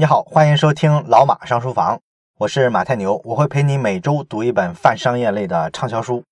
你好，欢迎收听老马上书房，我是马太牛，我会陪你每周读一本泛商业类的畅销书。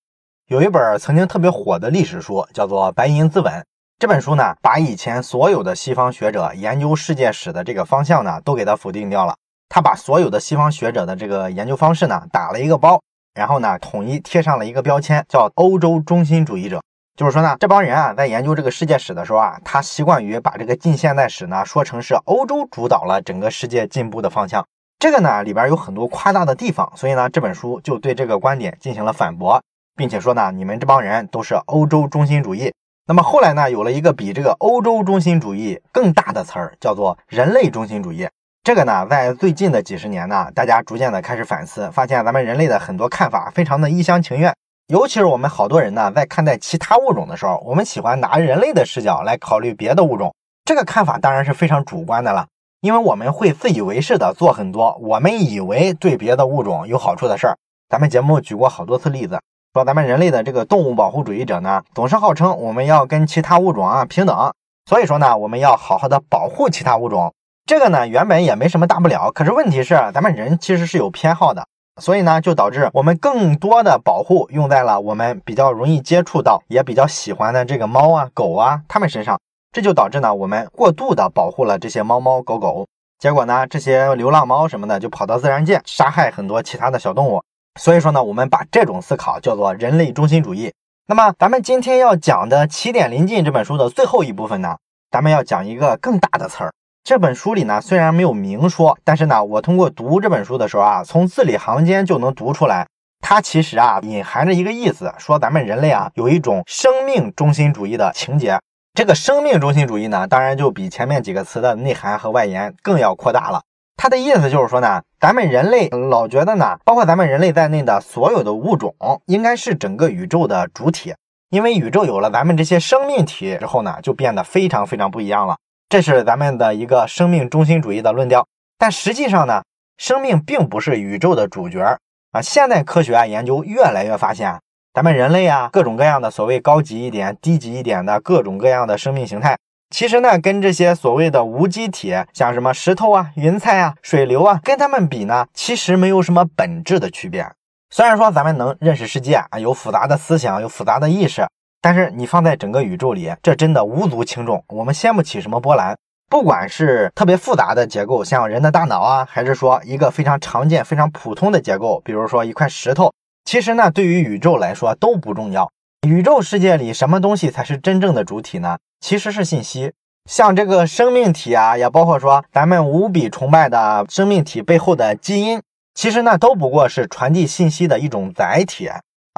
有一本曾经特别火的历史书，叫做《白银资本》。这本书呢，把以前所有的西方学者研究世界史的这个方向呢，都给它否定掉了。他把所有的西方学者的这个研究方式呢，打了一个包，然后呢，统一贴上了一个标签，叫欧洲中心主义者。就是说呢，这帮人啊，在研究这个世界史的时候啊，他习惯于把这个近现代史呢说成是欧洲主导了整个世界进步的方向。这个呢里边有很多夸大的地方，所以呢这本书就对这个观点进行了反驳，并且说呢，你们这帮人都是欧洲中心主义。那么后来呢，有了一个比这个欧洲中心主义更大的词儿，叫做人类中心主义。这个呢，在最近的几十年呢，大家逐渐的开始反思，发现咱们人类的很多看法非常的一厢情愿。尤其是我们好多人呢，在看待其他物种的时候，我们喜欢拿人类的视角来考虑别的物种。这个看法当然是非常主观的了，因为我们会自以为是的做很多我们以为对别的物种有好处的事儿。咱们节目举过好多次例子，说咱们人类的这个动物保护主义者呢，总是号称我们要跟其他物种啊平等，所以说呢，我们要好好的保护其他物种。这个呢，原本也没什么大不了，可是问题是，咱们人其实是有偏好的。所以呢，就导致我们更多的保护用在了我们比较容易接触到、也比较喜欢的这个猫啊、狗啊它们身上，这就导致呢，我们过度的保护了这些猫猫狗狗，结果呢，这些流浪猫什么的就跑到自然界杀害很多其他的小动物。所以说呢，我们把这种思考叫做人类中心主义。那么，咱们今天要讲的《起点临近》这本书的最后一部分呢，咱们要讲一个更大的词儿。这本书里呢，虽然没有明说，但是呢，我通过读这本书的时候啊，从字里行间就能读出来，它其实啊隐含着一个意思，说咱们人类啊有一种生命中心主义的情节。这个生命中心主义呢，当然就比前面几个词的内涵和外延更要扩大了。它的意思就是说呢，咱们人类老觉得呢，包括咱们人类在内的所有的物种，应该是整个宇宙的主体，因为宇宙有了咱们这些生命体之后呢，就变得非常非常不一样了。这是咱们的一个生命中心主义的论调，但实际上呢，生命并不是宇宙的主角啊。现代科学啊研究越来越发现，咱们人类啊各种各样的所谓高级一点、低级一点的各种各样的生命形态，其实呢跟这些所谓的无机体，像什么石头啊、云彩啊、水流啊，跟他们比呢，其实没有什么本质的区别。虽然说咱们能认识世界啊，有复杂的思想，有复杂的意识。但是你放在整个宇宙里，这真的无足轻重，我们掀不起什么波澜。不管是特别复杂的结构，像人的大脑啊，还是说一个非常常见、非常普通的结构，比如说一块石头，其实呢，对于宇宙来说都不重要。宇宙世界里什么东西才是真正的主体呢？其实是信息。像这个生命体啊，也包括说咱们无比崇拜的生命体背后的基因，其实呢，都不过是传递信息的一种载体。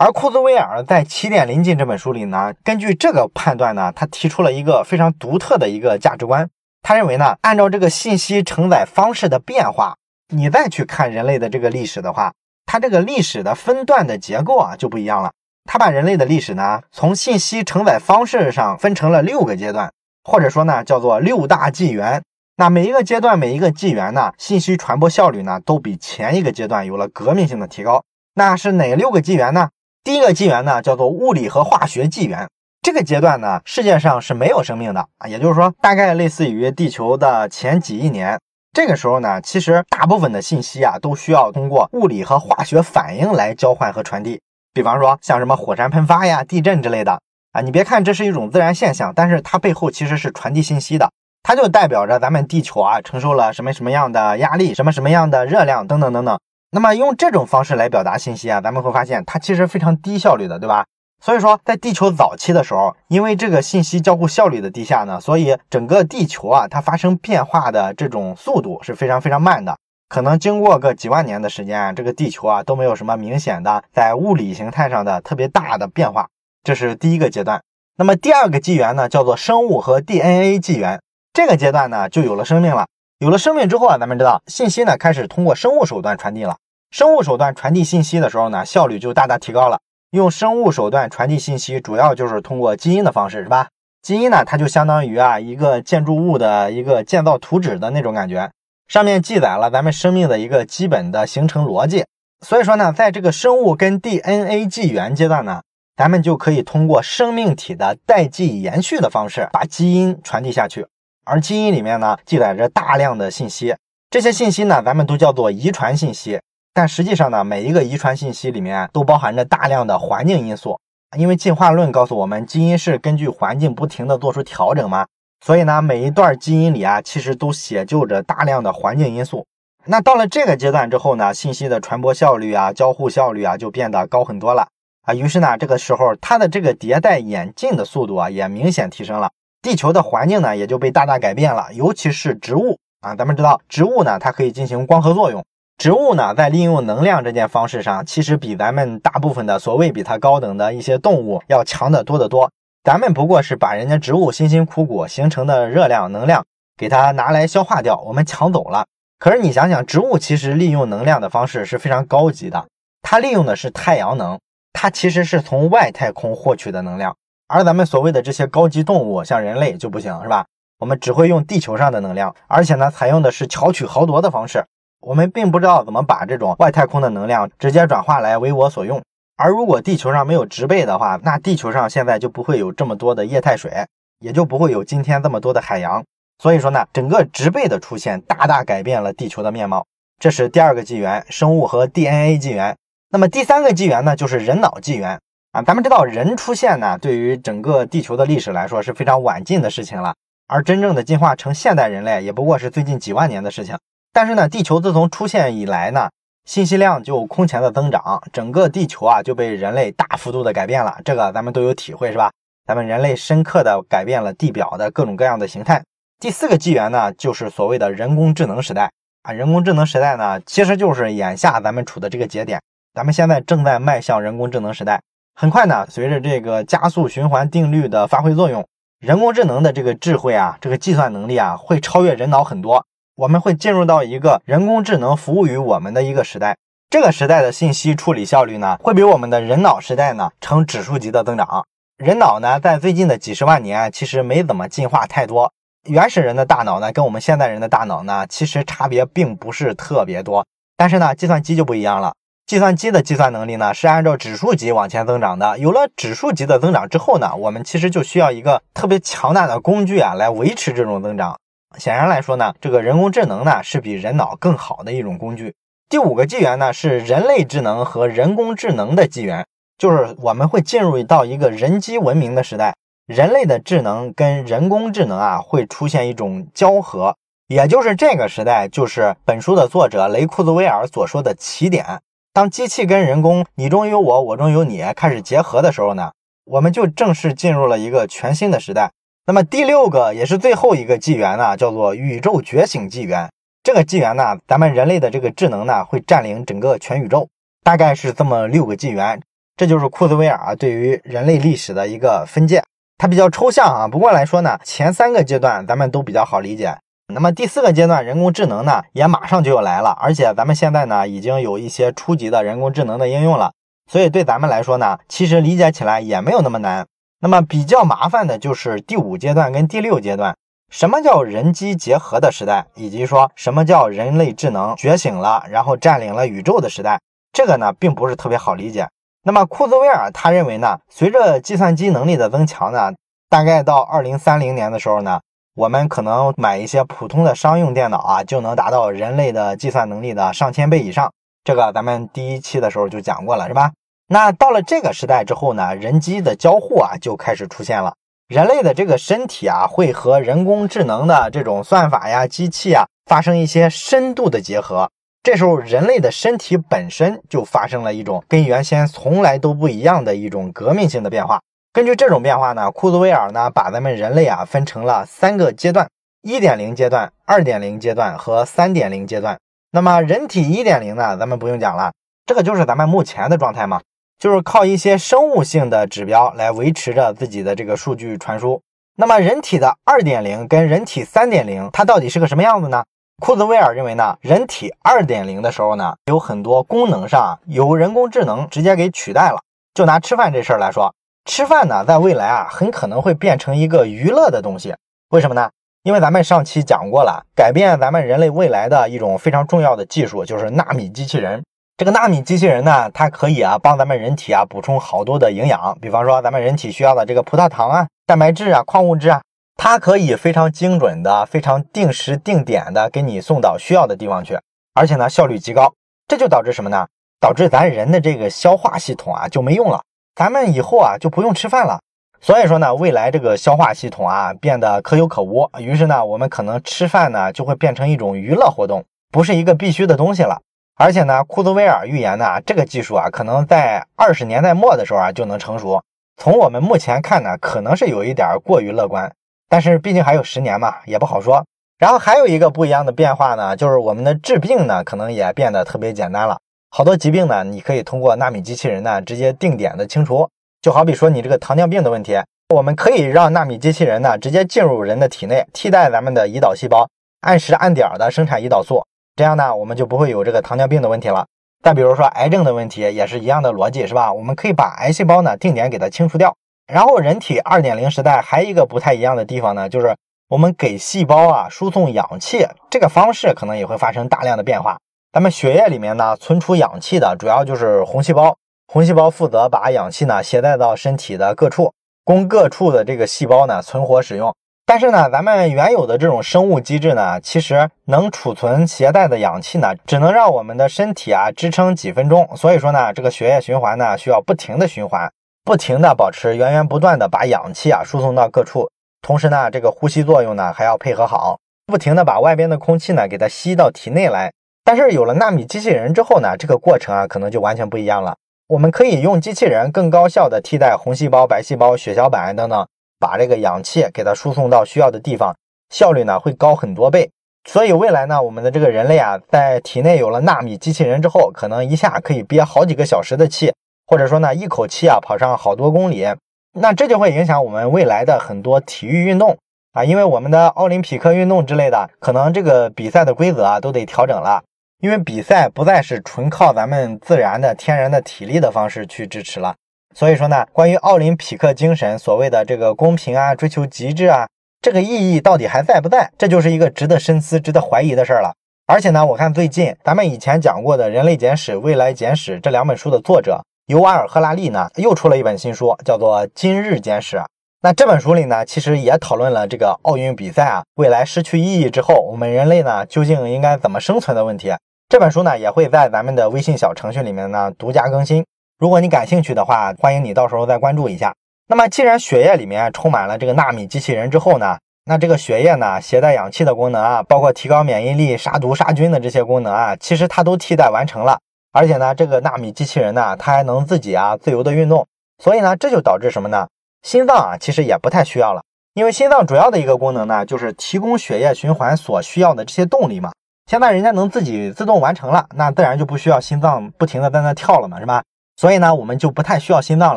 而库兹韦尔在《起点临近》这本书里呢，根据这个判断呢，他提出了一个非常独特的一个价值观。他认为呢，按照这个信息承载方式的变化，你再去看人类的这个历史的话，它这个历史的分段的结构啊就不一样了。他把人类的历史呢，从信息承载方式上分成了六个阶段，或者说呢，叫做六大纪元。那每一个阶段、每一个纪元呢，信息传播效率呢，都比前一个阶段有了革命性的提高。那是哪六个纪元呢？第一个纪元呢，叫做物理和化学纪元。这个阶段呢，世界上是没有生命的啊，也就是说，大概类似于地球的前几亿年。这个时候呢，其实大部分的信息啊，都需要通过物理和化学反应来交换和传递。比方说，像什么火山喷发呀、地震之类的啊，你别看这是一种自然现象，但是它背后其实是传递信息的。它就代表着咱们地球啊，承受了什么什么样的压力，什么什么样的热量等等等等。那么用这种方式来表达信息啊，咱们会发现它其实非常低效率的，对吧？所以说，在地球早期的时候，因为这个信息交互效率的低下呢，所以整个地球啊，它发生变化的这种速度是非常非常慢的。可能经过个几万年的时间啊，这个地球啊都没有什么明显的在物理形态上的特别大的变化。这是第一个阶段。那么第二个纪元呢，叫做生物和 DNA 纪元。这个阶段呢，就有了生命了。有了生命之后啊，咱们知道信息呢开始通过生物手段传递了。生物手段传递信息的时候呢，效率就大大提高了。用生物手段传递信息，主要就是通过基因的方式，是吧？基因呢，它就相当于啊一个建筑物的一个建造图纸的那种感觉，上面记载了咱们生命的一个基本的形成逻辑。所以说呢，在这个生物跟 DNA 纪元阶段呢，咱们就可以通过生命体的代际延续的方式，把基因传递下去。而基因里面呢，记载着大量的信息，这些信息呢，咱们都叫做遗传信息。但实际上呢，每一个遗传信息里面都包含着大量的环境因素。因为进化论告诉我们，基因是根据环境不停的做出调整嘛，所以呢，每一段基因里啊，其实都写就着大量的环境因素。那到了这个阶段之后呢，信息的传播效率啊，交互效率啊，就变得高很多了啊。于是呢，这个时候它的这个迭代演进的速度啊，也明显提升了。地球的环境呢，也就被大大改变了，尤其是植物啊。咱们知道，植物呢，它可以进行光合作用。植物呢，在利用能量这件方式上，其实比咱们大部分的所谓比它高等的一些动物要强得多得多。咱们不过是把人家植物辛辛苦苦形成的热量能量给它拿来消化掉，我们抢走了。可是你想想，植物其实利用能量的方式是非常高级的，它利用的是太阳能，它其实是从外太空获取的能量。而咱们所谓的这些高级动物，像人类就不行，是吧？我们只会用地球上的能量，而且呢，采用的是巧取豪夺的方式。我们并不知道怎么把这种外太空的能量直接转化来为我所用。而如果地球上没有植被的话，那地球上现在就不会有这么多的液态水，也就不会有今天这么多的海洋。所以说呢，整个植被的出现大大改变了地球的面貌。这是第二个纪元，生物和 DNA 纪元。那么第三个纪元呢，就是人脑纪元啊。咱们知道人出现呢，对于整个地球的历史来说是非常晚近的事情了，而真正的进化成现代人类，也不过是最近几万年的事情。但是呢，地球自从出现以来呢，信息量就空前的增长，整个地球啊就被人类大幅度的改变了。这个咱们都有体会，是吧？咱们人类深刻的改变了地表的各种各样的形态。第四个纪元呢，就是所谓的人工智能时代啊。人工智能时代呢，其实就是眼下咱们处的这个节点。咱们现在正在迈向人工智能时代。很快呢，随着这个加速循环定律的发挥作用，人工智能的这个智慧啊，这个计算能力啊，会超越人脑很多。我们会进入到一个人工智能服务于我们的一个时代，这个时代的信息处理效率呢，会比我们的人脑时代呢呈指数级的增长。人脑呢，在最近的几十万年其实没怎么进化太多。原始人的大脑呢，跟我们现代人的大脑呢，其实差别并不是特别多。但是呢，计算机就不一样了，计算机的计算能力呢，是按照指数级往前增长的。有了指数级的增长之后呢，我们其实就需要一个特别强大的工具啊，来维持这种增长。显然来说呢，这个人工智能呢是比人脑更好的一种工具。第五个纪元呢是人类智能和人工智能的纪元，就是我们会进入到一个人机文明的时代，人类的智能跟人工智能啊会出现一种交合，也就是这个时代就是本书的作者雷库兹威尔所说的起点。当机器跟人工你中有我，我中有你开始结合的时候呢，我们就正式进入了一个全新的时代。那么第六个也是最后一个纪元呢，叫做宇宙觉醒纪元。这个纪元呢，咱们人类的这个智能呢，会占领整个全宇宙，大概是这么六个纪元。这就是库兹韦尔啊对于人类历史的一个分界，它比较抽象啊。不过来说呢，前三个阶段咱们都比较好理解。那么第四个阶段，人工智能呢，也马上就要来了，而且咱们现在呢，已经有一些初级的人工智能的应用了，所以对咱们来说呢，其实理解起来也没有那么难。那么比较麻烦的就是第五阶段跟第六阶段，什么叫人机结合的时代，以及说什么叫人类智能觉醒了，然后占领了宇宙的时代，这个呢并不是特别好理解。那么库兹韦尔他认为呢，随着计算机能力的增强呢，大概到二零三零年的时候呢，我们可能买一些普通的商用电脑啊，就能达到人类的计算能力的上千倍以上。这个咱们第一期的时候就讲过了，是吧？那到了这个时代之后呢，人机的交互啊就开始出现了。人类的这个身体啊，会和人工智能的这种算法呀、机器啊发生一些深度的结合。这时候，人类的身体本身就发生了一种跟原先从来都不一样的一种革命性的变化。根据这种变化呢，库兹韦尔呢把咱们人类啊分成了三个阶段：一点零阶段、二点零阶段和三点零阶段。那么人体一点零呢，咱们不用讲了，这个就是咱们目前的状态嘛。就是靠一些生物性的指标来维持着自己的这个数据传输。那么人体的二点零跟人体三点零，它到底是个什么样子呢？库兹韦尔认为呢，人体二点零的时候呢，有很多功能上由人工智能直接给取代了。就拿吃饭这事儿来说，吃饭呢，在未来啊，很可能会变成一个娱乐的东西。为什么呢？因为咱们上期讲过了，改变咱们人类未来的一种非常重要的技术就是纳米机器人。这个纳米机器人呢，它可以啊帮咱们人体啊补充好多的营养，比方说咱们人体需要的这个葡萄糖啊、蛋白质啊、矿物质啊，它可以非常精准的、非常定时定点的给你送到需要的地方去，而且呢效率极高。这就导致什么呢？导致咱人的这个消化系统啊就没用了，咱们以后啊就不用吃饭了。所以说呢，未来这个消化系统啊变得可有可无，于是呢，我们可能吃饭呢就会变成一种娱乐活动，不是一个必须的东西了。而且呢，库兹韦尔预言呢，这个技术啊可能在二十年代末的时候啊就能成熟。从我们目前看呢，可能是有一点过于乐观。但是毕竟还有十年嘛，也不好说。然后还有一个不一样的变化呢，就是我们的治病呢，可能也变得特别简单了。好多疾病呢，你可以通过纳米机器人呢，直接定点的清除。就好比说你这个糖尿病的问题，我们可以让纳米机器人呢，直接进入人的体内，替代咱们的胰岛细胞，按时按点的生产胰岛素。这样呢，我们就不会有这个糖尿病的问题了。再比如说癌症的问题，也是一样的逻辑，是吧？我们可以把癌细胞呢，定点给它清除掉。然后，人体二点零时代还一个不太一样的地方呢，就是我们给细胞啊输送氧气这个方式可能也会发生大量的变化。咱们血液里面呢存储氧气的主要就是红细胞，红细胞负责把氧气呢携带到身体的各处，供各处的这个细胞呢存活使用。但是呢，咱们原有的这种生物机制呢，其实能储存携带的氧气呢，只能让我们的身体啊支撑几分钟。所以说呢，这个血液循环呢需要不停的循环。不停的保持源源不断的把氧气啊输送到各处，同时呢，这个呼吸作用呢还要配合好，不停的把外边的空气呢给它吸到体内来。但是有了纳米机器人之后呢，这个过程啊可能就完全不一样了。我们可以用机器人更高效的替代红细胞、白细胞、血小板等等，把这个氧气给它输送到需要的地方，效率呢会高很多倍。所以未来呢，我们的这个人类啊，在体内有了纳米机器人之后，可能一下可以憋好几个小时的气。或者说呢，一口气啊跑上好多公里，那这就会影响我们未来的很多体育运动啊，因为我们的奥林匹克运动之类的，可能这个比赛的规则啊都得调整了，因为比赛不再是纯靠咱们自然的天然的体力的方式去支持了。所以说呢，关于奥林匹克精神所谓的这个公平啊、追求极致啊，这个意义到底还在不在？这就是一个值得深思、值得怀疑的事儿了。而且呢，我看最近咱们以前讲过的《人类简史》《未来简史》这两本书的作者。尤瓦尔·赫拉利呢，又出了一本新书，叫做《今日简史》。那这本书里呢，其实也讨论了这个奥运比赛啊，未来失去意义之后，我们人类呢，究竟应该怎么生存的问题。这本书呢，也会在咱们的微信小程序里面呢，独家更新。如果你感兴趣的话，欢迎你到时候再关注一下。那么，既然血液里面充满了这个纳米机器人之后呢，那这个血液呢，携带氧气的功能啊，包括提高免疫力、杀毒杀菌的这些功能啊，其实它都替代完成了。而且呢，这个纳米机器人呢，它还能自己啊自由的运动，所以呢，这就导致什么呢？心脏啊，其实也不太需要了，因为心脏主要的一个功能呢，就是提供血液循环所需要的这些动力嘛。现在人家能自己自动完成了，那自然就不需要心脏不停的在那跳了嘛，是吧？所以呢，我们就不太需要心脏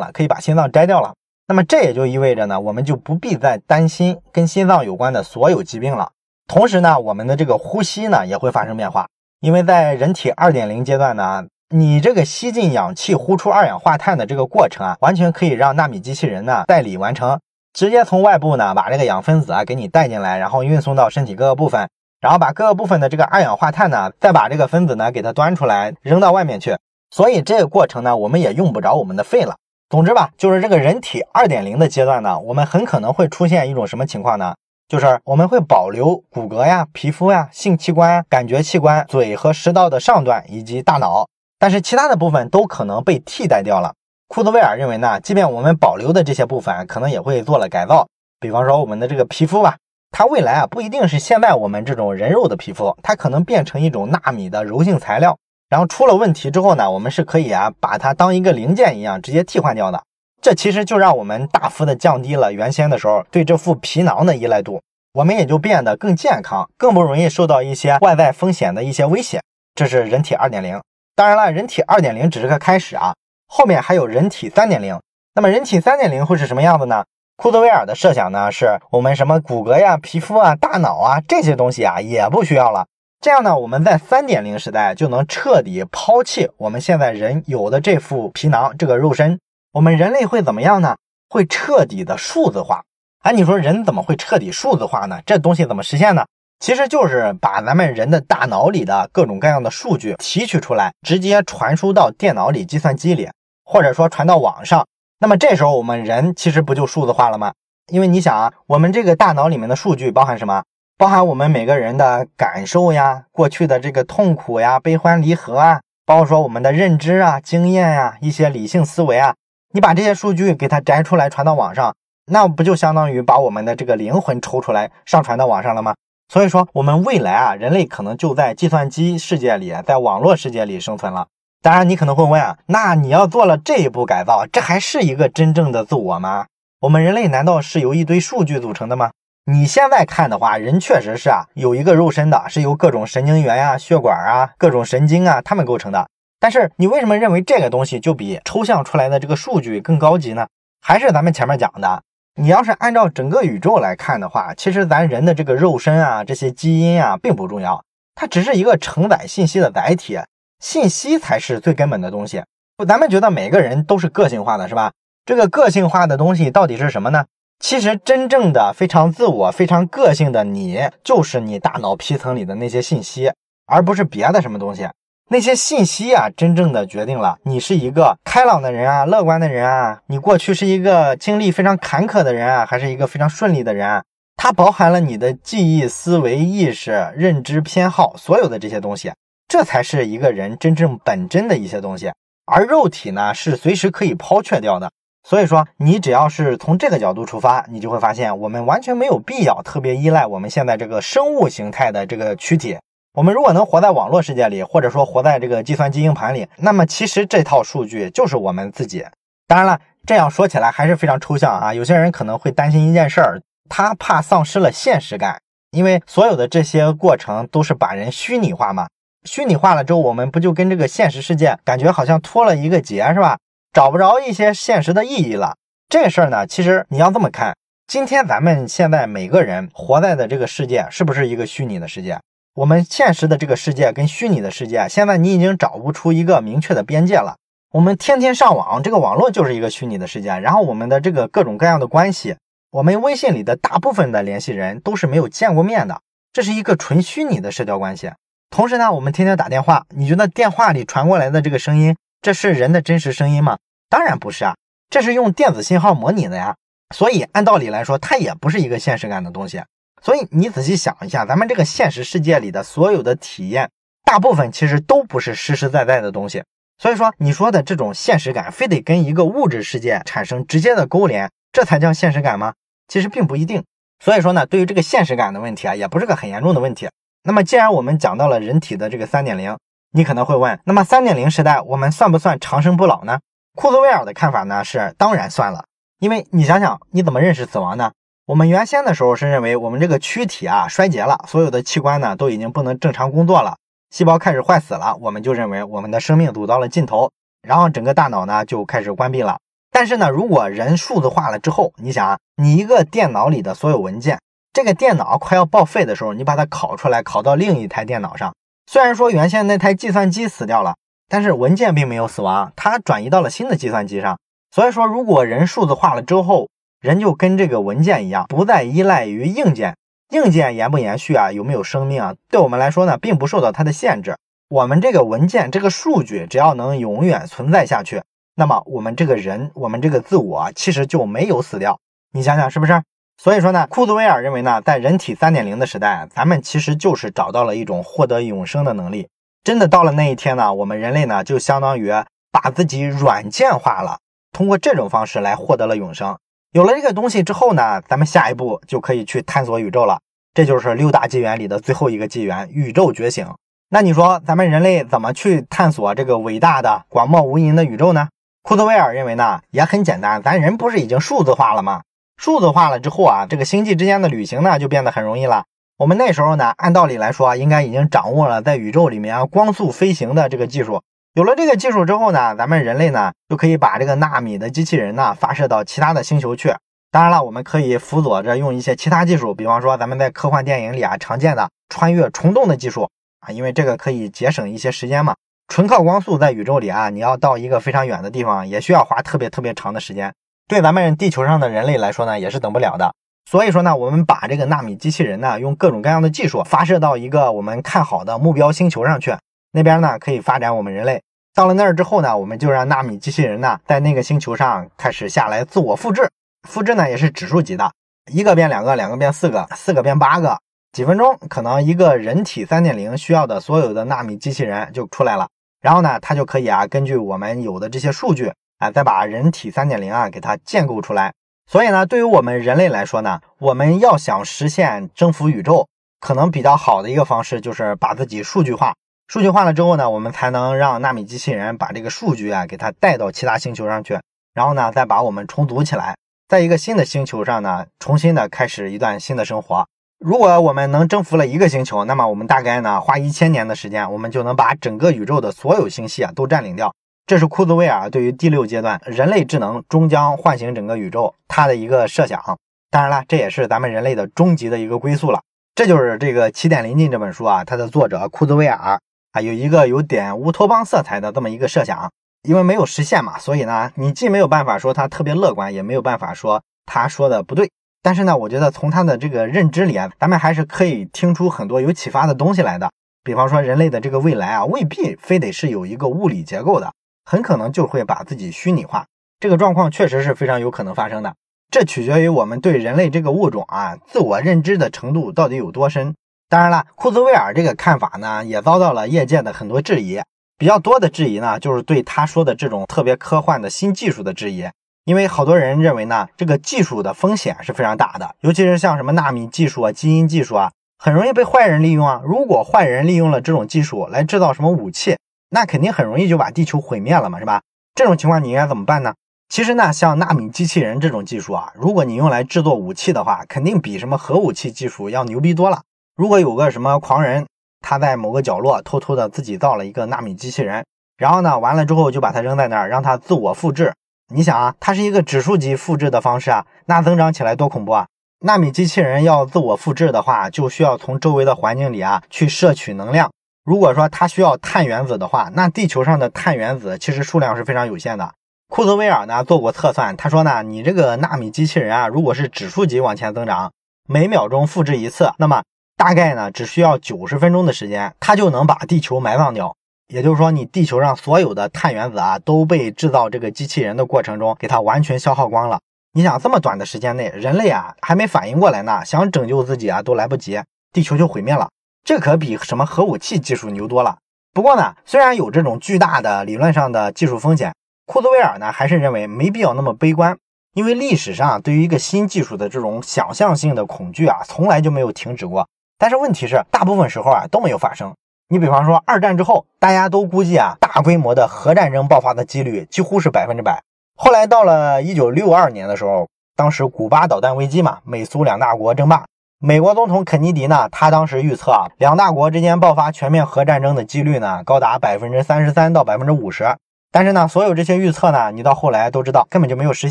了，可以把心脏摘掉了。那么这也就意味着呢，我们就不必再担心跟心脏有关的所有疾病了。同时呢，我们的这个呼吸呢，也会发生变化。因为在人体二点零阶段呢，你这个吸进氧气、呼出二氧化碳的这个过程啊，完全可以让纳米机器人呢代理完成，直接从外部呢把这个氧分子啊给你带进来，然后运送到身体各个部分，然后把各个部分的这个二氧化碳呢，再把这个分子呢给它端出来扔到外面去。所以这个过程呢，我们也用不着我们的肺了。总之吧，就是这个人体二点零的阶段呢，我们很可能会出现一种什么情况呢？就是我们会保留骨骼呀、皮肤呀、性器官、感觉器官、嘴和食道的上段以及大脑，但是其他的部分都可能被替代掉了。库兹韦尔认为呢，即便我们保留的这些部分可能也会做了改造，比方说我们的这个皮肤吧，它未来啊不一定是现在我们这种人肉的皮肤，它可能变成一种纳米的柔性材料，然后出了问题之后呢，我们是可以啊把它当一个零件一样直接替换掉的。这其实就让我们大幅的降低了原先的时候对这副皮囊的依赖度，我们也就变得更健康，更不容易受到一些外在风险的一些威胁。这是人体二点零。当然了，人体二点零只是个开始啊，后面还有人体三点零。那么人体三点零会是什么样子呢？库兹韦尔的设想呢，是我们什么骨骼呀、皮肤啊、大脑啊这些东西啊也不需要了。这样呢，我们在三点零时代就能彻底抛弃我们现在人有的这副皮囊，这个肉身。我们人类会怎么样呢？会彻底的数字化。哎，你说人怎么会彻底数字化呢？这东西怎么实现呢？其实就是把咱们人的大脑里的各种各样的数据提取出来，直接传输到电脑里、计算机里，或者说传到网上。那么这时候我们人其实不就数字化了吗？因为你想啊，我们这个大脑里面的数据包含什么？包含我们每个人的感受呀，过去的这个痛苦呀、悲欢离合啊，包括说我们的认知啊、经验呀、一些理性思维啊。你把这些数据给它摘出来传到网上，那不就相当于把我们的这个灵魂抽出来上传到网上了吗？所以说，我们未来啊，人类可能就在计算机世界里，在网络世界里生存了。当然，你可能会问啊，那你要做了这一步改造，这还是一个真正的自我吗？我们人类难道是由一堆数据组成的吗？你现在看的话，人确实是啊，有一个肉身的，是由各种神经元呀、血管啊、各种神经啊，它们构成的。但是你为什么认为这个东西就比抽象出来的这个数据更高级呢？还是咱们前面讲的，你要是按照整个宇宙来看的话，其实咱人的这个肉身啊、这些基因啊，并不重要，它只是一个承载信息的载体，信息才是最根本的东西。咱们觉得每个人都是个性化的，是吧？这个个性化的东西到底是什么呢？其实，真正的非常自我、非常个性的你，就是你大脑皮层里的那些信息，而不是别的什么东西。那些信息啊，真正的决定了你是一个开朗的人啊、乐观的人啊，你过去是一个经历非常坎坷的人啊，还是一个非常顺利的人啊？它包含了你的记忆、思维、意识、认知、偏好，所有的这些东西，这才是一个人真正本真的一些东西。而肉体呢，是随时可以抛却掉的。所以说，你只要是从这个角度出发，你就会发现，我们完全没有必要特别依赖我们现在这个生物形态的这个躯体。我们如果能活在网络世界里，或者说活在这个计算机硬盘里，那么其实这套数据就是我们自己。当然了，这样说起来还是非常抽象啊。有些人可能会担心一件事儿，他怕丧失了现实感，因为所有的这些过程都是把人虚拟化嘛。虚拟化了之后，我们不就跟这个现实世界感觉好像脱了一个节，是吧？找不着一些现实的意义了。这事儿呢，其实你要这么看，今天咱们现在每个人活在的这个世界，是不是一个虚拟的世界？我们现实的这个世界跟虚拟的世界，现在你已经找不出一个明确的边界了。我们天天上网，这个网络就是一个虚拟的世界。然后我们的这个各种各样的关系，我们微信里的大部分的联系人都是没有见过面的，这是一个纯虚拟的社交关系。同时呢，我们天天打电话，你觉得电话里传过来的这个声音？这是人的真实声音吗？当然不是啊，这是用电子信号模拟的呀。所以按道理来说，它也不是一个现实感的东西。所以你仔细想一下，咱们这个现实世界里的所有的体验，大部分其实都不是实实在在的东西。所以说，你说的这种现实感，非得跟一个物质世界产生直接的勾连，这才叫现实感吗？其实并不一定。所以说呢，对于这个现实感的问题啊，也不是个很严重的问题。那么既然我们讲到了人体的这个三点零。你可能会问，那么三点零时代我们算不算长生不老呢？库兹韦尔的看法呢是当然算了，因为你想想，你怎么认识死亡呢？我们原先的时候是认为我们这个躯体啊衰竭了，所有的器官呢都已经不能正常工作了，细胞开始坏死了，我们就认为我们的生命走到了尽头，然后整个大脑呢就开始关闭了。但是呢，如果人数字化了之后，你想啊，你一个电脑里的所有文件，这个电脑快要报废的时候，你把它拷出来，拷到另一台电脑上。虽然说原先那台计算机死掉了，但是文件并没有死亡，它转移到了新的计算机上。所以说，如果人数字化了之后，人就跟这个文件一样，不再依赖于硬件。硬件延不延续啊？有没有生命啊？对我们来说呢，并不受到它的限制。我们这个文件、这个数据，只要能永远存在下去，那么我们这个人、我们这个自我，其实就没有死掉。你想想是不是？所以说呢，库兹韦尔认为呢，在人体三点零的时代，咱们其实就是找到了一种获得永生的能力。真的到了那一天呢，我们人类呢，就相当于把自己软件化了，通过这种方式来获得了永生。有了这个东西之后呢，咱们下一步就可以去探索宇宙了。这就是六大纪元里的最后一个纪元——宇宙觉醒。那你说，咱们人类怎么去探索这个伟大的、广袤无垠的宇宙呢？库兹韦尔认为呢，也很简单，咱人不是已经数字化了吗？数字化了之后啊，这个星际之间的旅行呢就变得很容易了。我们那时候呢，按道理来说啊，应该已经掌握了在宇宙里面啊光速飞行的这个技术。有了这个技术之后呢，咱们人类呢就可以把这个纳米的机器人呢发射到其他的星球去。当然了，我们可以辅佐着用一些其他技术，比方说咱们在科幻电影里啊常见的穿越虫洞的技术啊，因为这个可以节省一些时间嘛。纯靠光速在宇宙里啊，你要到一个非常远的地方，也需要花特别特别长的时间。对咱们地球上的人类来说呢，也是等不了的。所以说呢，我们把这个纳米机器人呢，用各种各样的技术发射到一个我们看好的目标星球上去，那边呢可以发展我们人类。到了那儿之后呢，我们就让纳米机器人呢，在那个星球上开始下来自我复制。复制呢也是指数级的，一个变两个，两个变四个，四个变八个，几分钟可能一个人体三点零需要的所有的纳米机器人就出来了。然后呢，它就可以啊，根据我们有的这些数据再把人体三点零啊给它建构出来。所以呢，对于我们人类来说呢，我们要想实现征服宇宙，可能比较好的一个方式就是把自己数据化。数据化了之后呢，我们才能让纳米机器人把这个数据啊给它带到其他星球上去，然后呢，再把我们重组起来，在一个新的星球上呢，重新的开始一段新的生活。如果我们能征服了一个星球，那么我们大概呢花一千年的时间，我们就能把整个宇宙的所有星系啊都占领掉。这是库兹韦尔对于第六阶段人类智能终将唤醒整个宇宙他的一个设想。当然了，这也是咱们人类的终极的一个归宿了。这就是这个《起点临近》这本书啊，它的作者库兹韦尔。啊，有一个有点乌托邦色彩的这么一个设想，因为没有实现嘛，所以呢，你既没有办法说他特别乐观，也没有办法说他说的不对。但是呢，我觉得从他的这个认知里啊，咱们还是可以听出很多有启发的东西来的。比方说，人类的这个未来啊，未必非得是有一个物理结构的，很可能就会把自己虚拟化。这个状况确实是非常有可能发生的。这取决于我们对人类这个物种啊自我认知的程度到底有多深。当然了，库兹韦尔这个看法呢，也遭到了业界的很多质疑。比较多的质疑呢，就是对他说的这种特别科幻的新技术的质疑。因为好多人认为呢，这个技术的风险是非常大的，尤其是像什么纳米技术啊、基因技术啊，很容易被坏人利用啊。如果坏人利用了这种技术来制造什么武器，那肯定很容易就把地球毁灭了嘛，是吧？这种情况你应该怎么办呢？其实呢，像纳米机器人这种技术啊，如果你用来制作武器的话，肯定比什么核武器技术要牛逼多了。如果有个什么狂人，他在某个角落偷偷的自己造了一个纳米机器人，然后呢，完了之后就把它扔在那儿，让它自我复制。你想啊，它是一个指数级复制的方式啊，那增长起来多恐怖啊！纳米机器人要自我复制的话，就需要从周围的环境里啊去摄取能量。如果说它需要碳原子的话，那地球上的碳原子其实数量是非常有限的。库兹韦尔呢做过测算，他说呢，你这个纳米机器人啊，如果是指数级往前增长，每秒钟复制一次，那么大概呢，只需要九十分钟的时间，它就能把地球埋葬掉。也就是说，你地球上所有的碳原子啊，都被制造这个机器人的过程中给它完全消耗光了。你想，这么短的时间内，人类啊还没反应过来呢，想拯救自己啊都来不及，地球就毁灭了。这可比什么核武器技术牛多了。不过呢，虽然有这种巨大的理论上的技术风险，库兹韦尔呢还是认为没必要那么悲观，因为历史上对于一个新技术的这种想象性的恐惧啊，从来就没有停止过。但是问题是，大部分时候啊都没有发生。你比方说，二战之后，大家都估计啊，大规模的核战争爆发的几率几乎是百分之百。后来到了一九六二年的时候，当时古巴导弹危机嘛，美苏两大国争霸。美国总统肯尼迪呢，他当时预测啊，两大国之间爆发全面核战争的几率呢，高达百分之三十三到百分之五十。但是呢，所有这些预测呢，你到后来都知道根本就没有实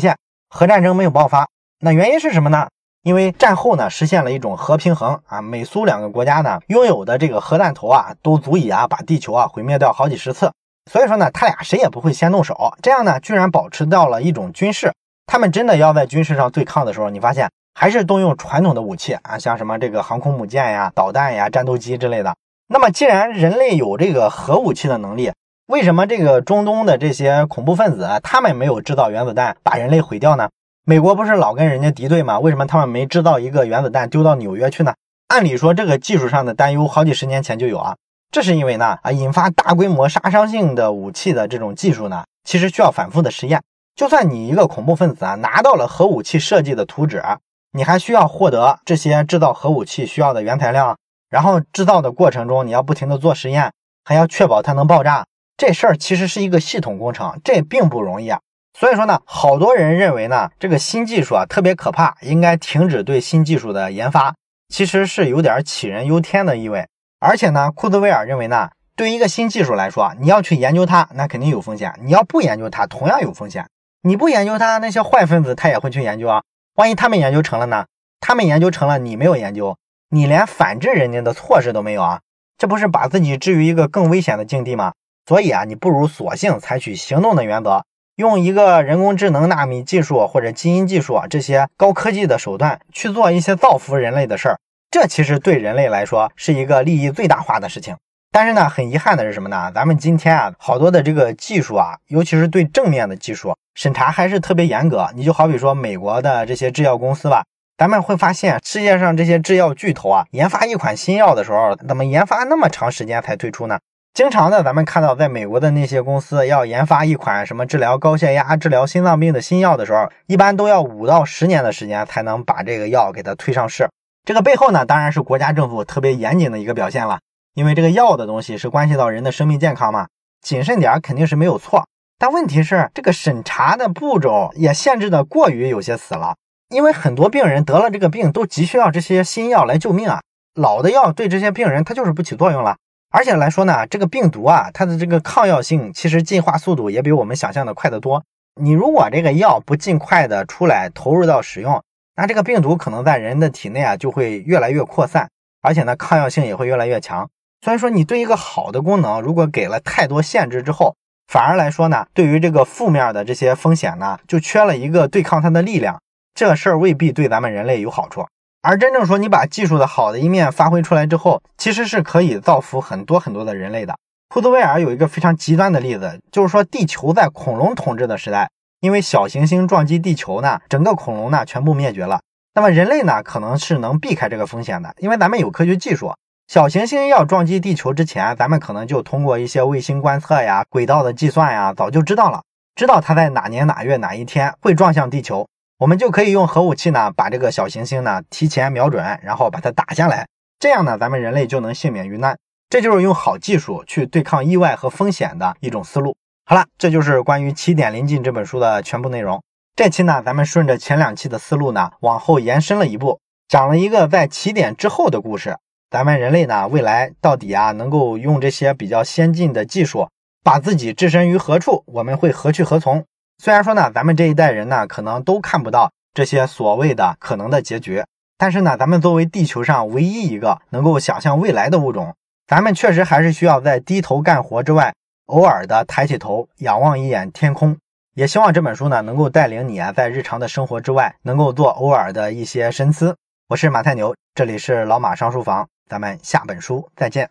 现，核战争没有爆发。那原因是什么呢？因为战后呢，实现了一种核平衡啊，美苏两个国家呢拥有的这个核弹头啊，都足以啊把地球啊毁灭掉好几十次。所以说呢，他俩谁也不会先动手，这样呢，居然保持到了一种军事。他们真的要在军事上对抗的时候，你发现还是动用传统的武器啊，像什么这个航空母舰呀、导弹呀、战斗机之类的。那么既然人类有这个核武器的能力，为什么这个中东的这些恐怖分子他们没有制造原子弹把人类毁掉呢？美国不是老跟人家敌对吗？为什么他们没制造一个原子弹丢到纽约去呢？按理说这个技术上的担忧好几十年前就有啊。这是因为呢啊，引发大规模杀伤性的武器的这种技术呢，其实需要反复的实验。就算你一个恐怖分子啊拿到了核武器设计的图纸，你还需要获得这些制造核武器需要的原材料，然后制造的过程中你要不停的做实验，还要确保它能爆炸。这事儿其实是一个系统工程，这并不容易啊。所以说呢，好多人认为呢，这个新技术啊特别可怕，应该停止对新技术的研发，其实是有点杞人忧天的意味。而且呢，库兹韦尔认为呢，对于一个新技术来说，你要去研究它，那肯定有风险；你要不研究它，同样有风险。你不研究它，那些坏分子他也会去研究啊。万一他们研究成了呢？他们研究成了，你没有研究，你连反制人家的措施都没有啊，这不是把自己置于一个更危险的境地吗？所以啊，你不如索性采取行动的原则。用一个人工智能、纳米技术或者基因技术啊这些高科技的手段去做一些造福人类的事儿，这其实对人类来说是一个利益最大化的事情。但是呢，很遗憾的是什么呢？咱们今天啊，好多的这个技术啊，尤其是对正面的技术审查还是特别严格。你就好比说美国的这些制药公司吧，咱们会发现，世界上这些制药巨头啊，研发一款新药的时候，怎么研发那么长时间才推出呢？经常的，咱们看到在美国的那些公司要研发一款什么治疗高血压、治疗心脏病的新药的时候，一般都要五到十年的时间才能把这个药给它推上市。这个背后呢，当然是国家政府特别严谨的一个表现了。因为这个药的东西是关系到人的生命健康嘛，谨慎点肯定是没有错。但问题是，这个审查的步骤也限制的过于有些死了。因为很多病人得了这个病，都急需要这些新药来救命啊。老的药对这些病人他就是不起作用了。而且来说呢，这个病毒啊，它的这个抗药性其实进化速度也比我们想象的快得多。你如果这个药不尽快的出来投入到使用，那这个病毒可能在人的体内啊就会越来越扩散，而且呢抗药性也会越来越强。所以说，你对一个好的功能，如果给了太多限制之后，反而来说呢，对于这个负面的这些风险呢，就缺了一个对抗它的力量。这事儿未必对咱们人类有好处，而真正说你把技术的好的一面发挥出来之后，其实是可以造福很多很多的人类的。库兹韦尔有一个非常极端的例子，就是说地球在恐龙统治的时代，因为小行星撞击地球呢，整个恐龙呢全部灭绝了。那么人类呢，可能是能避开这个风险的，因为咱们有科学技术。小行星要撞击地球之前，咱们可能就通过一些卫星观测呀、轨道的计算呀，早就知道了，知道它在哪年哪月哪一天会撞向地球。我们就可以用核武器呢，把这个小行星呢提前瞄准，然后把它打下来。这样呢，咱们人类就能幸免于难。这就是用好技术去对抗意外和风险的一种思路。好了，这就是关于《起点临近》这本书的全部内容。这期呢，咱们顺着前两期的思路呢，往后延伸了一步，讲了一个在起点之后的故事。咱们人类呢，未来到底啊，能够用这些比较先进的技术，把自己置身于何处？我们会何去何从？虽然说呢，咱们这一代人呢，可能都看不到这些所谓的可能的结局，但是呢，咱们作为地球上唯一一个能够想象未来的物种，咱们确实还是需要在低头干活之外，偶尔的抬起头仰望一眼天空。也希望这本书呢，能够带领你啊，在日常的生活之外，能够做偶尔的一些深思。我是马太牛，这里是老马上书房，咱们下本书再见。